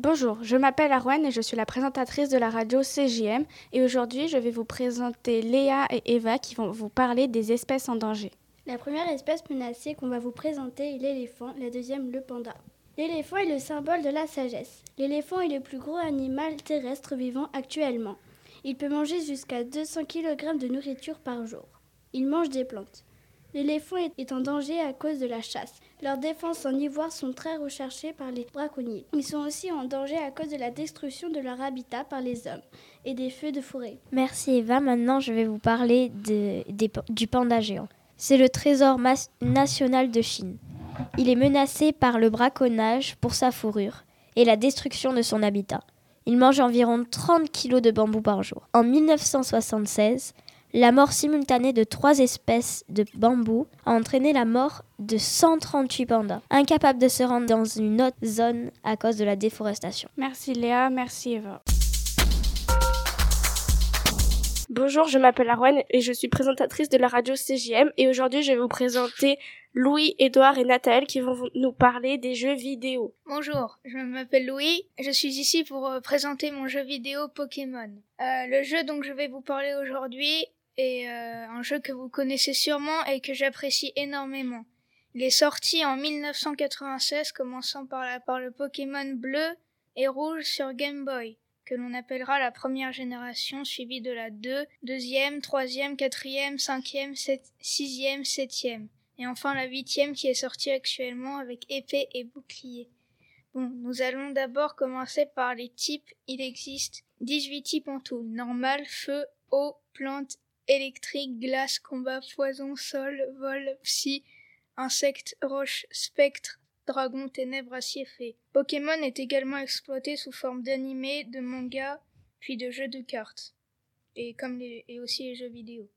Bonjour, je m'appelle Arwen et je suis la présentatrice de la radio CJM et aujourd'hui je vais vous présenter Léa et Eva qui vont vous parler des espèces en danger. La première espèce menacée qu'on va vous présenter est l'éléphant, la deuxième le panda. L'éléphant est le symbole de la sagesse. L'éléphant est le plus gros animal terrestre vivant actuellement. Il peut manger jusqu'à 200 kg de nourriture par jour. Il mange des plantes. L'éléphant est en danger à cause de la chasse. Leurs défenses en ivoire sont très recherchées par les braconniers. Ils sont aussi en danger à cause de la destruction de leur habitat par les hommes et des feux de forêt. Merci Eva. Maintenant, je vais vous parler du panda géant. C'est le trésor national de Chine. Il est menacé par le braconnage pour sa fourrure et la destruction de son habitat. Il mange environ 30 kg de bambou par jour. En 1976, la mort simultanée de trois espèces de bambou a entraîné la mort de 138 pandas, incapables de se rendre dans une autre zone à cause de la déforestation. Merci Léa, merci Eva. Bonjour, je m'appelle Arwen et je suis présentatrice de la radio CJM et aujourd'hui je vais vous présenter Louis, Edouard et Nathalie qui vont nous parler des jeux vidéo. Bonjour, je m'appelle Louis, je suis ici pour euh, présenter mon jeu vidéo Pokémon. Euh, le jeu dont je vais vous parler aujourd'hui est euh, un jeu que vous connaissez sûrement et que j'apprécie énormément. Il est sorti en 1996 commençant par, la, par le Pokémon bleu et rouge sur Game Boy que l'on appellera la première génération, suivie de la 2, deuxième, troisième, quatrième, cinquième, sixième, septième, et enfin la huitième qui est sortie actuellement avec épée et bouclier. Bon, nous allons d'abord commencer par les types. Il existe 18 types en tout. Normal, feu, eau, plante, électrique, glace, combat, poison, sol, vol, psy, insecte, roche, spectre, dragon, ténèbres, acier, fée. Pokémon est également exploité sous forme d'animé, de manga, puis de jeux de cartes, et, aussi les jeux vidéo.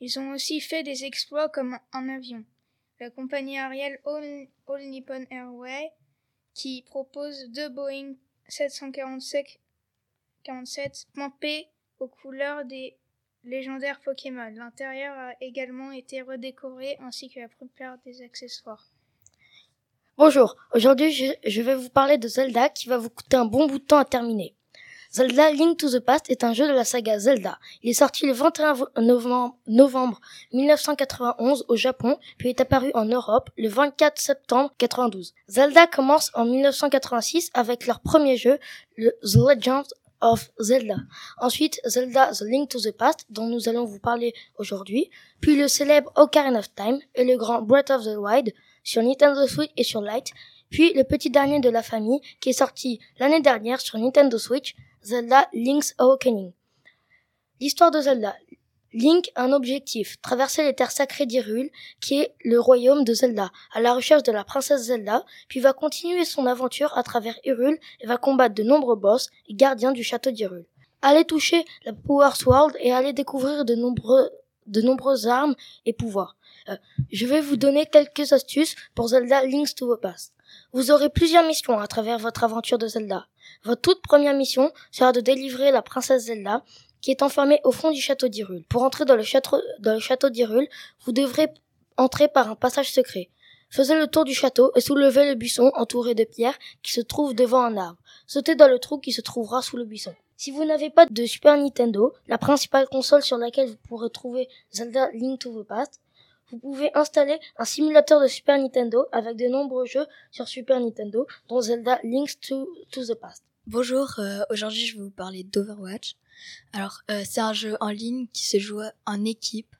Ils ont aussi fait des exploits comme un avion. La compagnie aérienne All, Nippon Airway, qui propose deux Boeing 747 P aux couleurs des légendaire Pokémon. L'intérieur a également été redécoré ainsi que la plupart des accessoires. Bonjour, aujourd'hui je, vais vous parler de Zelda qui va vous coûter un bon bout de temps à terminer. Zelda Link to the Past est un jeu de la saga Zelda. Il est sorti le 21 novembre, novembre 1991 au Japon, puis est apparu en Europe le 24 septembre 92. Zelda commence en 1986 avec leur premier jeu, le The Legend of Zelda. Ensuite, Zelda The Link to the Past, dont nous allons vous parler aujourd'hui, puis le célèbre Ocarina of Time et le grand Breath of the Wild sur Nintendo Switch et sur Lite, puis le petit dernier de la famille qui est sorti l'année dernière sur Nintendo Switch, Zelda Link's Awakening. L'histoire de Zelda. Link a un objectif, traverser les terres sacrées d'Hyrule, qui est le royaume de Zelda, à la recherche de la princesse Zelda, puis va continuer son aventure à travers Hyrule et va combattre de nombreux boss et gardiens du château d'Hyrule. Allez toucher la Power Sword et allez découvrir de nombreux de nombreuses armes et pouvoirs. Euh, je vais vous donner quelques astuces pour Zelda Link's to the Past. Vous aurez plusieurs missions à travers votre aventure de Zelda. Votre toute première mission sera de délivrer la princesse Zelda qui est enfermé au fond du château d'Hyrule. Pour entrer dans le château, château d'Hyrule, vous devrez entrer par un passage secret. Faisez le tour du château et soulevez le buisson entouré de pierres qui se trouve devant un arbre. Sautez dans le trou qui se trouvera sous le buisson. Si vous n'avez pas de Super Nintendo, la principale console sur laquelle vous pourrez trouver Zelda Link to the Past, vous pouvez installer un simulateur de Super Nintendo avec de nombreux jeux sur Super Nintendo, dont Zelda Link to, to the Past. Bonjour, euh, aujourd'hui je vais vous parler d'Overwatch. Alors, euh, c'est un jeu en ligne qui se joue en équipe.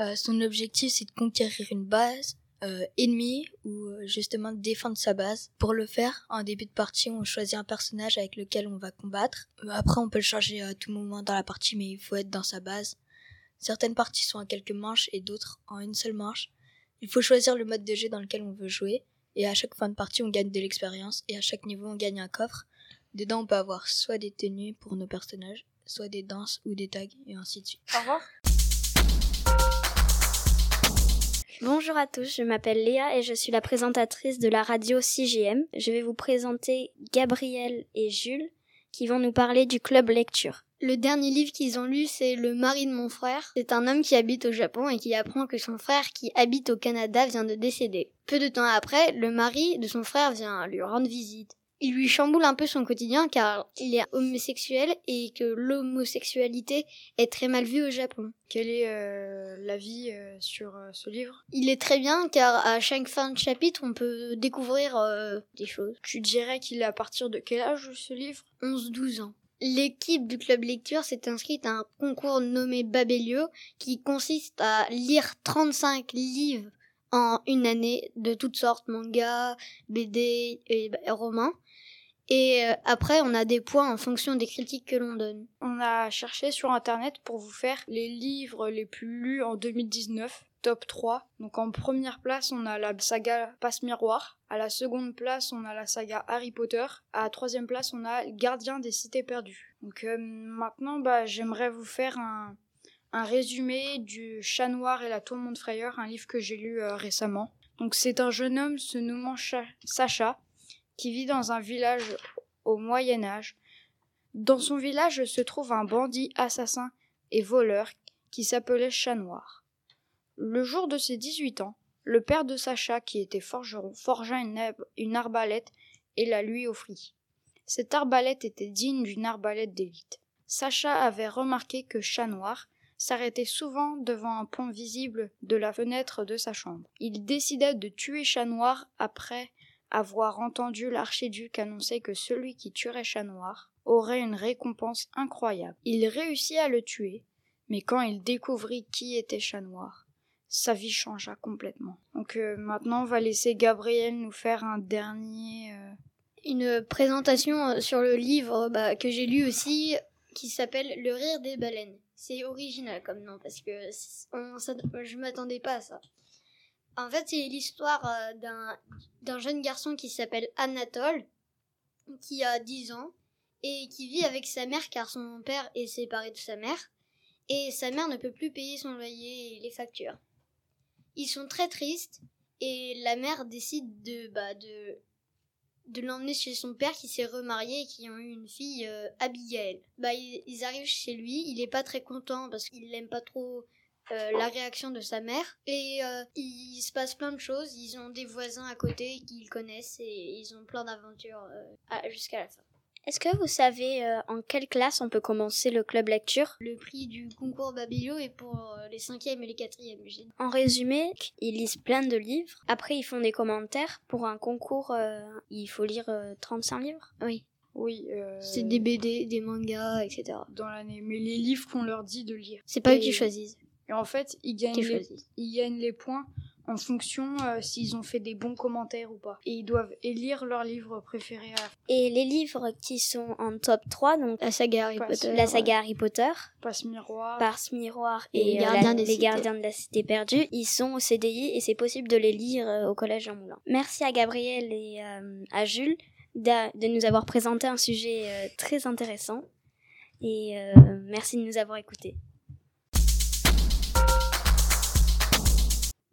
Euh, son objectif, c'est de conquérir une base euh, ennemie ou justement de défendre sa base. Pour le faire, en début de partie, on choisit un personnage avec lequel on va combattre. après, on peut le changer à tout moment dans la partie, mais il faut être dans sa base. Certaines parties sont à quelques manches et d'autres en une seule manche. Il faut choisir le mode de jeu dans lequel on veut jouer. Et à chaque fin de partie, on gagne de l'expérience. Et à chaque niveau, on gagne un coffre. Dedans, on peut avoir soit des tenues pour nos personnages, soit des danses ou des tags, et ainsi de suite. Au revoir. Bonjour à tous, je m'appelle Léa et je suis la présentatrice de la radio CGM. Je vais vous présenter Gabriel et Jules qui vont nous parler du club lecture. Le dernier livre qu'ils ont lu, c'est Le mari de mon frère. C'est un homme qui habite au Japon et qui apprend que son frère qui habite au Canada vient de décéder. Peu de temps après, le mari de son frère vient lui rendre visite. Il lui chamboule un peu son quotidien car il est homosexuel et que l'homosexualité est très mal vue au Japon. Quel est euh, l'avis euh, sur euh, ce livre? Il est très bien car à chaque fin de chapitre on peut découvrir euh, des choses. Tu dirais qu'il est à partir de quel âge ce livre? 11-12 ans. L'équipe du club lecture s'est inscrite à un concours nommé Babelio qui consiste à lire 35 livres en une année de toutes sortes, manga, BD et bah, romans. Et euh, après, on a des points en fonction des critiques que l'on donne. On a cherché sur internet pour vous faire les livres les plus lus en 2019, top 3. Donc en première place, on a la saga Passe-Miroir. À la seconde place, on a la saga Harry Potter. À la troisième place, on a Gardien des Cités Perdues. Donc euh, maintenant, bah, j'aimerais vous faire un, un résumé du Chat Noir et la Tourmente Frayeur, un livre que j'ai lu euh, récemment. Donc c'est un jeune homme se nommant Cha- Sacha qui vit dans un village au Moyen Âge. Dans son village se trouve un bandit assassin et voleur qui s'appelait Chat Noir. Le jour de ses 18 ans, le père de Sacha, qui était forgeron, forgea une, une arbalète et la lui offrit. Cette arbalète était digne d'une arbalète d'élite. Sacha avait remarqué que Chat Noir s'arrêtait souvent devant un pont visible de la fenêtre de sa chambre. Il décida de tuer Chat Noir après avoir entendu l'archiduc annoncer que celui qui tuerait Chat Noir aurait une récompense incroyable. Il réussit à le tuer, mais quand il découvrit qui était Chat Noir, sa vie changea complètement. Donc euh, maintenant, on va laisser Gabriel nous faire un dernier. euh, Une présentation euh, sur le livre bah, que j'ai lu aussi qui s'appelle Le rire des baleines. C'est original comme nom parce que on, s'att- je m'attendais pas à ça. En fait, c'est l'histoire euh, d'un d'un jeune garçon qui s'appelle Anatole, qui a 10 ans et qui vit avec sa mère car son père est séparé de sa mère et sa mère ne peut plus payer son loyer et les factures. Ils sont très tristes et la mère décide de bah de de l'emmener chez son père qui s'est remarié et qui ont eu une fille euh, Abigail. Bah ils, arrivent chez lui, il est pas très content parce qu'il n'aime pas trop euh, la réaction de sa mère et euh, il se passe plein de choses, ils ont des voisins à côté qu'ils connaissent et ils ont plein d'aventures jusqu'à la fin. Est-ce que vous savez euh, en quelle classe on peut commencer le club lecture? Le prix du concours Babylio est pour euh, les cinquièmes et les quatrièmes. En résumé, ils lisent plein de livres. Après, ils font des commentaires. Pour un concours, euh, il faut lire euh, 35 livres. Oui, Oui, euh, c'est des BD, des mangas, etc. dans l'année, mais les livres qu'on leur dit de lire. C'est pas eux qui choisissent. Et en fait, ils gagnent, les, ils gagnent les points en fonction euh, s'ils ont fait des bons commentaires ou pas. Et ils doivent élire leur livre préféré à la fin. Et les livres qui sont en top 3, donc La saga Harry Potter. la saga Harry Potter, Passe miroir. Pars Miroir Et euh, Gardiens la- des les Cités. Gardiens de la Cité Perdue, ils sont au CDI et c'est possible de les lire euh, au Collège Jean Moulin. Merci à Gabriel et euh, à Jules de nous avoir présenté un sujet euh, très intéressant. Et euh, merci de nous avoir écoutés.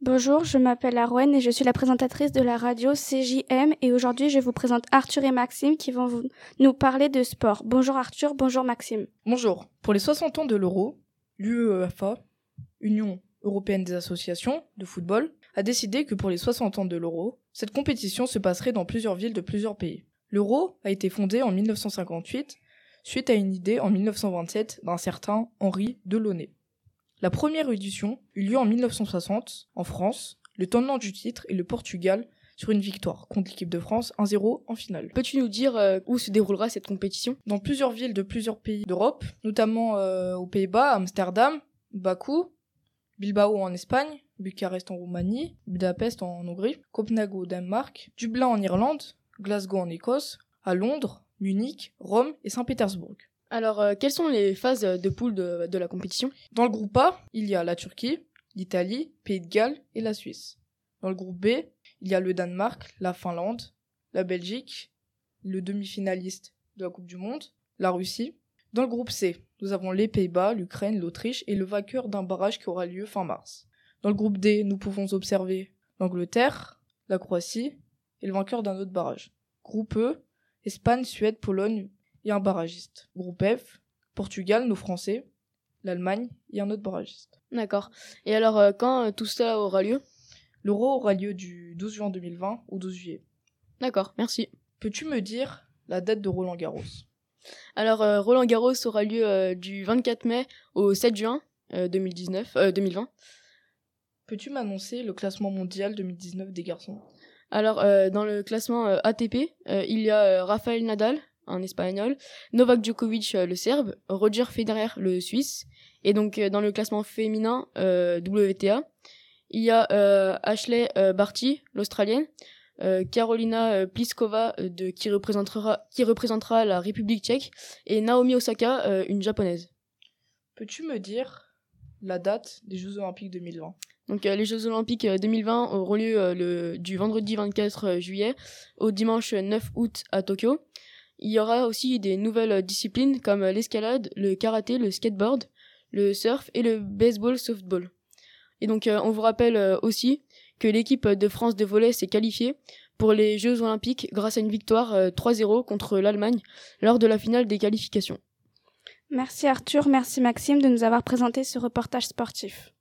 Bonjour, je m'appelle Arwen et je suis la présentatrice de la radio CJM et aujourd'hui je vous présente Arthur et Maxime qui vont nous parler de sport. Bonjour Arthur, bonjour Maxime. Bonjour. Pour les 60 ans de l'euro, l'UEFA, Union européenne des associations de football, a décidé que pour les 60 ans de l'euro, cette compétition se passerait dans plusieurs villes de plusieurs pays. L'euro a été fondé en 1958 suite à une idée en 1927 d'un certain Henri Delaunay. La première édition eut lieu en 1960 en France. Le tenant du titre est le Portugal sur une victoire contre l'équipe de France 1-0 en finale. Peux-tu nous dire euh, où se déroulera cette compétition? Dans plusieurs villes de plusieurs pays d'Europe, notamment euh, aux Pays-Bas, Amsterdam, Bakou, Bilbao en Espagne, Bucarest en Roumanie, Budapest en Hongrie, Copenhague au Danemark, Dublin en Irlande, Glasgow en Écosse, à Londres, Munich, Rome et Saint-Pétersbourg. Alors, euh, quelles sont les phases de poule de, de la compétition? Dans le groupe A, il y a la Turquie, l'Italie, Pays de Galles et la Suisse. Dans le groupe B, il y a le Danemark, la Finlande, la Belgique, le demi-finaliste de la Coupe du Monde, la Russie. Dans le groupe C, nous avons les Pays-Bas, l'Ukraine, l'Autriche et le vainqueur d'un barrage qui aura lieu fin mars. Dans le groupe D, nous pouvons observer l'Angleterre, la Croatie et le vainqueur d'un autre barrage. Groupe E, Espagne, Suède, Pologne et un barragiste. Groupe F, Portugal, nos Français, l'Allemagne et un autre barragiste. D'accord. Et alors, euh, quand euh, tout cela aura lieu? L'Euro aura lieu du 12 juin 2020 au 12 juillet. D'accord, merci. Peux-tu me dire la date de Roland Garros? Alors, euh, Roland Garros aura lieu du 24 mai au 7 juin 2019, 2020. Peux-tu m'annoncer le classement mondial 2019 des garçons? Alors, dans le classement ATP, il y a Rafael Nadal, en espagnol, Novak Djokovic, le serbe, Roger Federer, le suisse, et donc dans le classement féminin WTA, il y a Ashley Barty, l'australienne, euh, Carolina euh, Pliskova euh, de, qui, représentera, qui représentera la République tchèque. Et Naomi Osaka, une japonaise. Peux-tu me dire la date des Jeux Olympiques 2020 donc les Jeux Olympiques 2020 auront lieu le, du vendredi 24 juillet au dimanche 9 août à Tokyo. Il y aura aussi des nouvelles disciplines comme l'escalade, le karaté, le skateboard, le surf et le baseball softball. Et donc on vous rappelle aussi que l'équipe de France de volley s'est qualifiée pour les Jeux Olympiques grâce à une victoire 3-0 euh, contre l'Allemagne lors de la finale des qualifications. Merci Arthur, merci Maxime de nous avoir présenté ce reportage sportif.